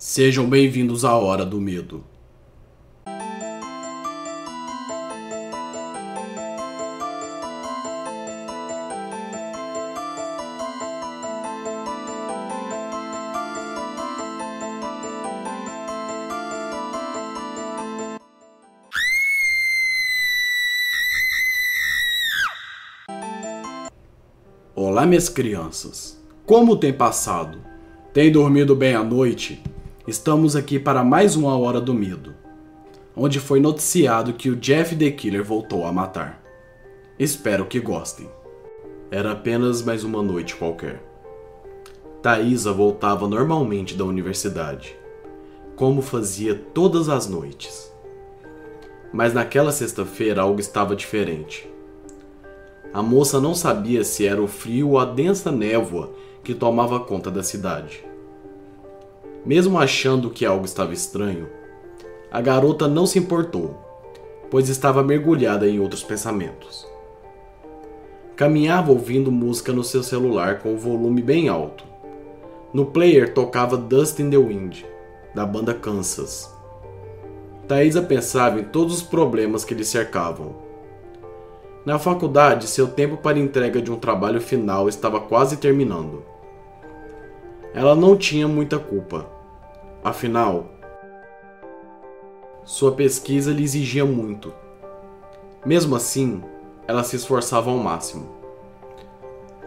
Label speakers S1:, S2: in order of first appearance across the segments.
S1: Sejam bem-vindos à Hora do Medo. Olá, minhas crianças. Como tem passado? Tem dormido bem à noite? Estamos aqui para mais uma Hora do Medo, onde foi noticiado que o Jeff the Killer voltou a matar. Espero que gostem. Era apenas mais uma noite qualquer. Thaisa voltava normalmente da universidade, como fazia todas as noites. Mas naquela sexta-feira algo estava diferente. A moça não sabia se era o frio ou a densa névoa que tomava conta da cidade. Mesmo achando que algo estava estranho, a garota não se importou, pois estava mergulhada em outros pensamentos. Caminhava ouvindo música no seu celular com o volume bem alto. No player tocava Dust in the Wind, da banda Kansas. Thaisa pensava em todos os problemas que lhe cercavam na faculdade, seu tempo para entrega de um trabalho final estava quase terminando. Ela não tinha muita culpa. Afinal, sua pesquisa lhe exigia muito. Mesmo assim, ela se esforçava ao máximo.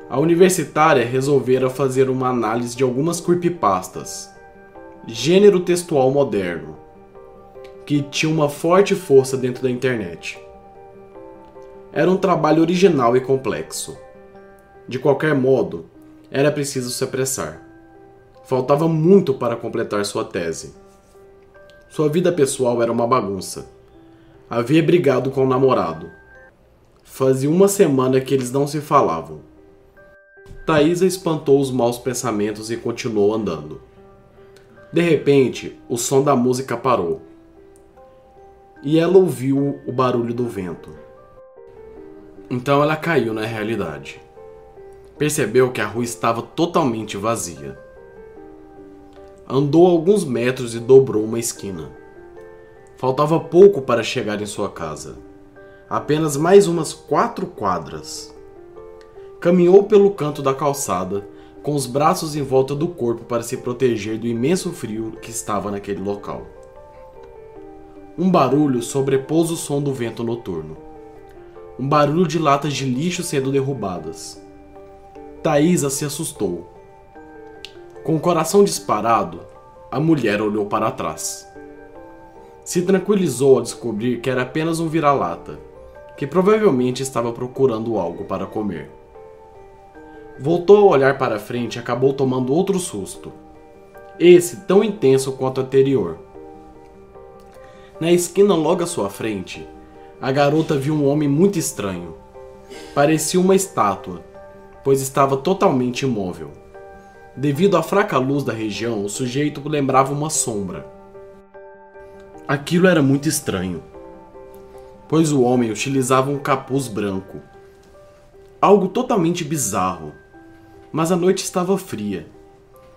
S1: A universitária resolvera fazer uma análise de algumas creepypastas, gênero textual moderno, que tinha uma forte força dentro da internet. Era um trabalho original e complexo. De qualquer modo, era preciso se apressar. Faltava muito para completar sua tese. Sua vida pessoal era uma bagunça. Havia brigado com o namorado. Fazia uma semana que eles não se falavam. Thaisa espantou os maus pensamentos e continuou andando. De repente, o som da música parou. E ela ouviu o barulho do vento. Então ela caiu na realidade. Percebeu que a rua estava totalmente vazia. Andou alguns metros e dobrou uma esquina. Faltava pouco para chegar em sua casa. Apenas mais umas quatro quadras. Caminhou pelo canto da calçada, com os braços em volta do corpo para se proteger do imenso frio que estava naquele local. Um barulho sobrepôs o som do vento noturno um barulho de latas de lixo sendo derrubadas. Thaisa se assustou. Com o coração disparado, a mulher olhou para trás. Se tranquilizou ao descobrir que era apenas um vira-lata, que provavelmente estava procurando algo para comer. Voltou a olhar para frente e acabou tomando outro susto. Esse tão intenso quanto o anterior. Na esquina logo à sua frente, a garota viu um homem muito estranho. Parecia uma estátua, pois estava totalmente imóvel. Devido à fraca luz da região, o sujeito lembrava uma sombra. Aquilo era muito estranho, pois o homem utilizava um capuz branco. Algo totalmente bizarro. Mas a noite estava fria,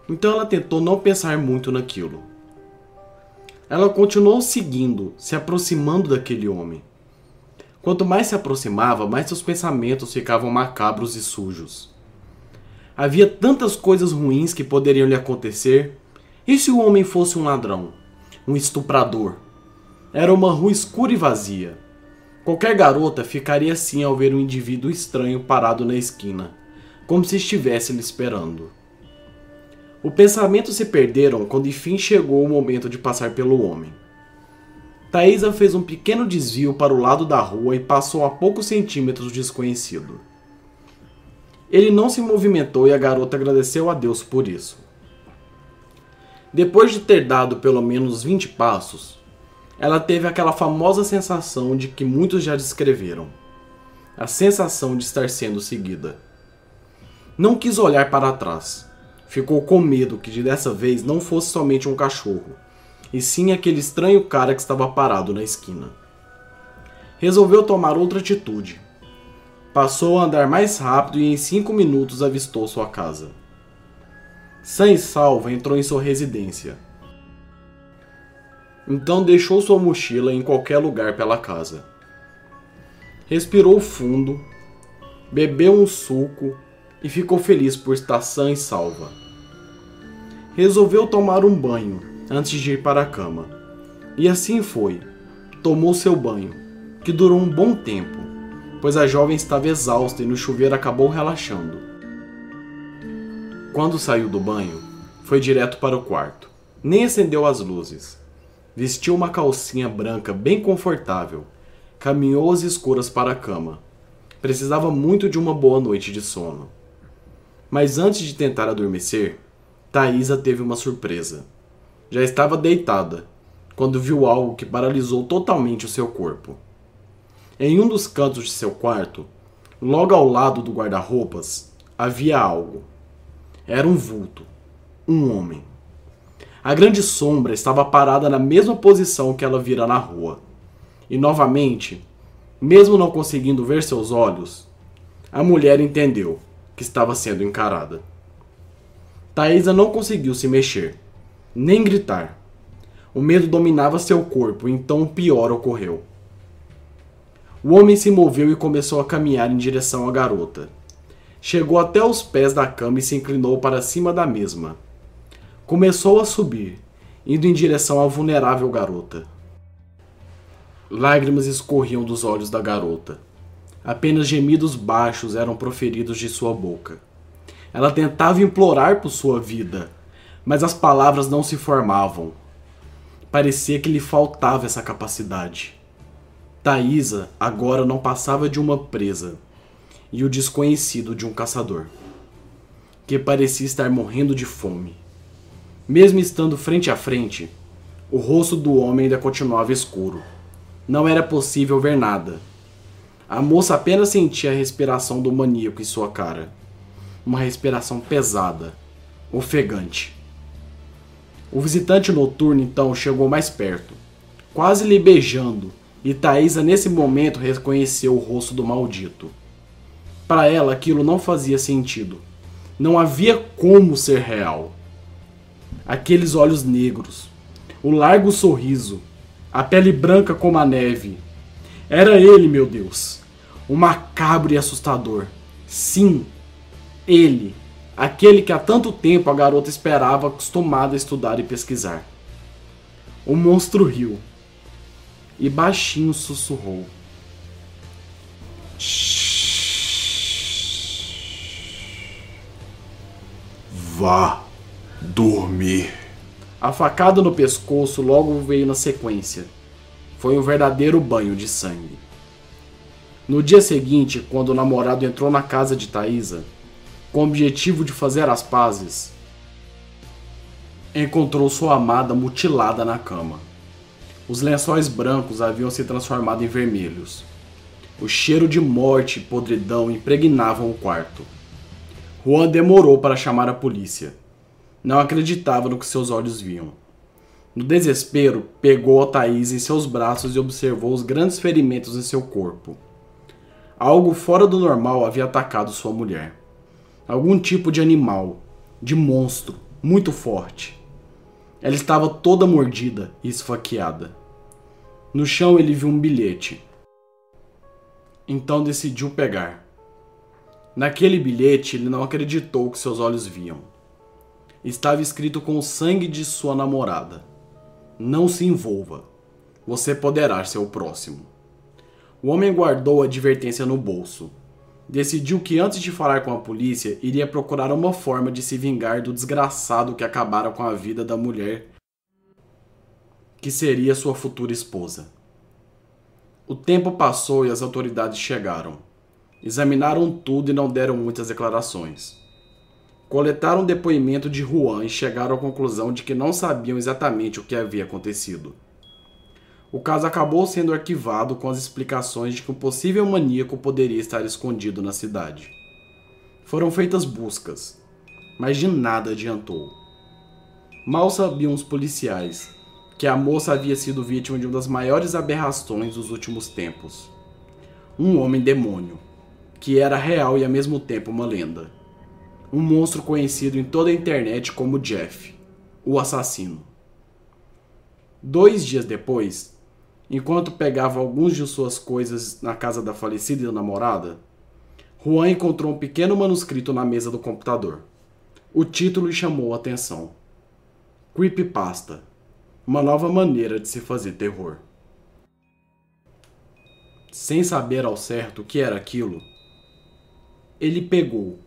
S1: então ela tentou não pensar muito naquilo. Ela continuou seguindo, se aproximando daquele homem. Quanto mais se aproximava, mais seus pensamentos ficavam macabros e sujos. Havia tantas coisas ruins que poderiam lhe acontecer. E se o homem fosse um ladrão? Um estuprador? Era uma rua escura e vazia. Qualquer garota ficaria assim ao ver um indivíduo estranho parado na esquina, como se estivesse lhe esperando. O pensamento se perderam quando enfim chegou o momento de passar pelo homem. Thaisa fez um pequeno desvio para o lado da rua e passou a poucos centímetros do desconhecido. Ele não se movimentou e a garota agradeceu a Deus por isso. Depois de ter dado pelo menos 20 passos, ela teve aquela famosa sensação de que muitos já descreveram: a sensação de estar sendo seguida. Não quis olhar para trás. Ficou com medo que dessa vez não fosse somente um cachorro, e sim aquele estranho cara que estava parado na esquina. Resolveu tomar outra atitude. Passou a andar mais rápido e em cinco minutos avistou sua casa. Sã e salva entrou em sua residência. Então deixou sua mochila em qualquer lugar pela casa. Respirou fundo, bebeu um suco e ficou feliz por estar sã e salva. Resolveu tomar um banho antes de ir para a cama. E assim foi. Tomou seu banho, que durou um bom tempo, pois a jovem estava exausta e no chuveiro acabou relaxando. Quando saiu do banho, foi direto para o quarto. Nem acendeu as luzes. Vestiu uma calcinha branca bem confortável. Caminhou às escuras para a cama. Precisava muito de uma boa noite de sono. Mas antes de tentar adormecer, Thaisa teve uma surpresa. Já estava deitada, quando viu algo que paralisou totalmente o seu corpo. Em um dos cantos de seu quarto, logo ao lado do guarda-roupas, havia algo. Era um vulto, um homem. A grande sombra estava parada na mesma posição que ela vira na rua. E novamente, mesmo não conseguindo ver seus olhos, a mulher entendeu que estava sendo encarada. Thaisa não conseguiu se mexer, nem gritar. O medo dominava seu corpo, então o pior ocorreu. O homem se moveu e começou a caminhar em direção à garota. Chegou até os pés da cama e se inclinou para cima da mesma. Começou a subir, indo em direção à vulnerável garota. Lágrimas escorriam dos olhos da garota. Apenas gemidos baixos eram proferidos de sua boca. Ela tentava implorar por sua vida, mas as palavras não se formavam. Parecia que lhe faltava essa capacidade. Thaisa agora não passava de uma presa e o desconhecido de um caçador, que parecia estar morrendo de fome. Mesmo estando frente a frente, o rosto do homem ainda continuava escuro. Não era possível ver nada. A moça apenas sentia a respiração do maníaco em sua cara. Uma respiração pesada, ofegante. O visitante noturno então chegou mais perto, quase lhe beijando, e Thaisa nesse momento reconheceu o rosto do maldito. Para ela aquilo não fazia sentido. Não havia como ser real. Aqueles olhos negros, o largo sorriso, a pele branca como a neve. Era ele, meu Deus. O macabro e assustador. Sim, ele aquele que há tanto tempo a garota esperava, acostumada a estudar e pesquisar. O monstro riu e baixinho sussurrou.
S2: Vá dormir.
S1: A facada no pescoço logo veio na sequência. Foi um verdadeiro banho de sangue. No dia seguinte, quando o namorado entrou na casa de Thaisa, com o objetivo de fazer as pazes, encontrou sua amada mutilada na cama. Os lençóis brancos haviam se transformado em vermelhos. O cheiro de morte e podridão impregnavam o quarto. Juan demorou para chamar a polícia. Não acreditava no que seus olhos viam. No desespero, pegou a Thaís em seus braços e observou os grandes ferimentos em seu corpo. Algo fora do normal havia atacado sua mulher algum tipo de animal, de monstro, muito forte. Ela estava toda mordida e esfaqueada. No chão ele viu um bilhete. Então decidiu pegar. Naquele bilhete ele não acreditou que seus olhos viam. Estava escrito com o sangue de sua namorada: Não se envolva. Você poderá ser o próximo. O homem guardou a advertência no bolso decidiu que antes de falar com a polícia, iria procurar uma forma de se vingar do desgraçado que acabara com a vida da mulher que seria sua futura esposa. O tempo passou e as autoridades chegaram. Examinaram tudo e não deram muitas declarações. Coletaram o depoimento de Juan e chegaram à conclusão de que não sabiam exatamente o que havia acontecido. O caso acabou sendo arquivado com as explicações de que um possível maníaco poderia estar escondido na cidade. Foram feitas buscas, mas de nada adiantou. Mal sabiam os policiais que a moça havia sido vítima de uma das maiores aberrações dos últimos tempos. Um homem demônio, que era real e ao mesmo tempo uma lenda. Um monstro conhecido em toda a internet como Jeff, o assassino. Dois dias depois, enquanto pegava alguns de suas coisas na casa da falecida namorada, Juan encontrou um pequeno manuscrito na mesa do computador. O título lhe chamou a atenção: Creepypasta uma nova maneira de se fazer terror. Sem saber ao certo o que era aquilo, ele pegou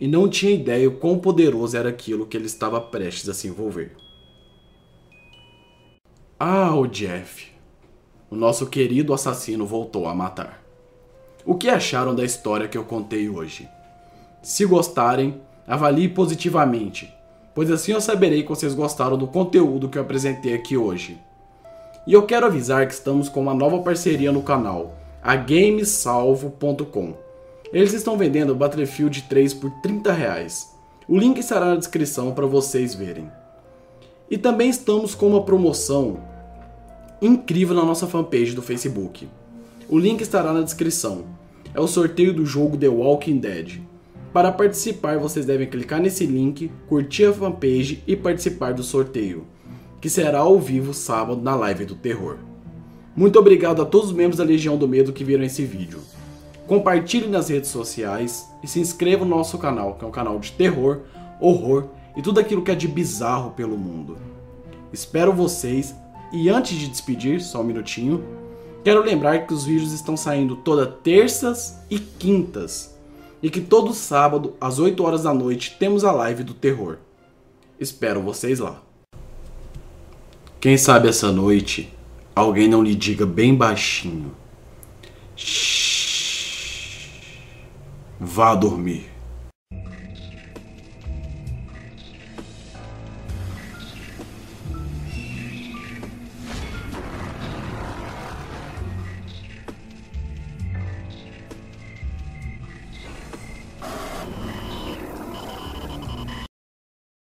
S1: e não tinha ideia o quão poderoso era aquilo que ele estava prestes a se envolver. Ah, o Jeff. O nosso querido assassino voltou a matar. O que acharam da história que eu contei hoje? Se gostarem, avalie positivamente, pois assim eu saberei que vocês gostaram do conteúdo que eu apresentei aqui hoje. E eu quero avisar que estamos com uma nova parceria no canal, a Gamesalvo.com. Eles estão vendendo Battlefield 3 por 30 reais. O link estará na descrição para vocês verem. E também estamos com uma promoção incrível na nossa fanpage do Facebook. O link estará na descrição. É o sorteio do jogo The Walking Dead. Para participar, vocês devem clicar nesse link, curtir a fanpage e participar do sorteio, que será ao vivo sábado na live do terror. Muito obrigado a todos os membros da Legião do Medo que viram esse vídeo. Compartilhe nas redes sociais e se inscreva no nosso canal, que é um canal de terror, horror e tudo aquilo que é de bizarro pelo mundo. Espero vocês e antes de despedir, só um minutinho, quero lembrar que os vídeos estão saindo toda terças e quintas e que todo sábado às 8 horas da noite temos a live do terror. Espero vocês lá. Quem sabe essa noite alguém não lhe diga bem baixinho: Shhh, vá dormir.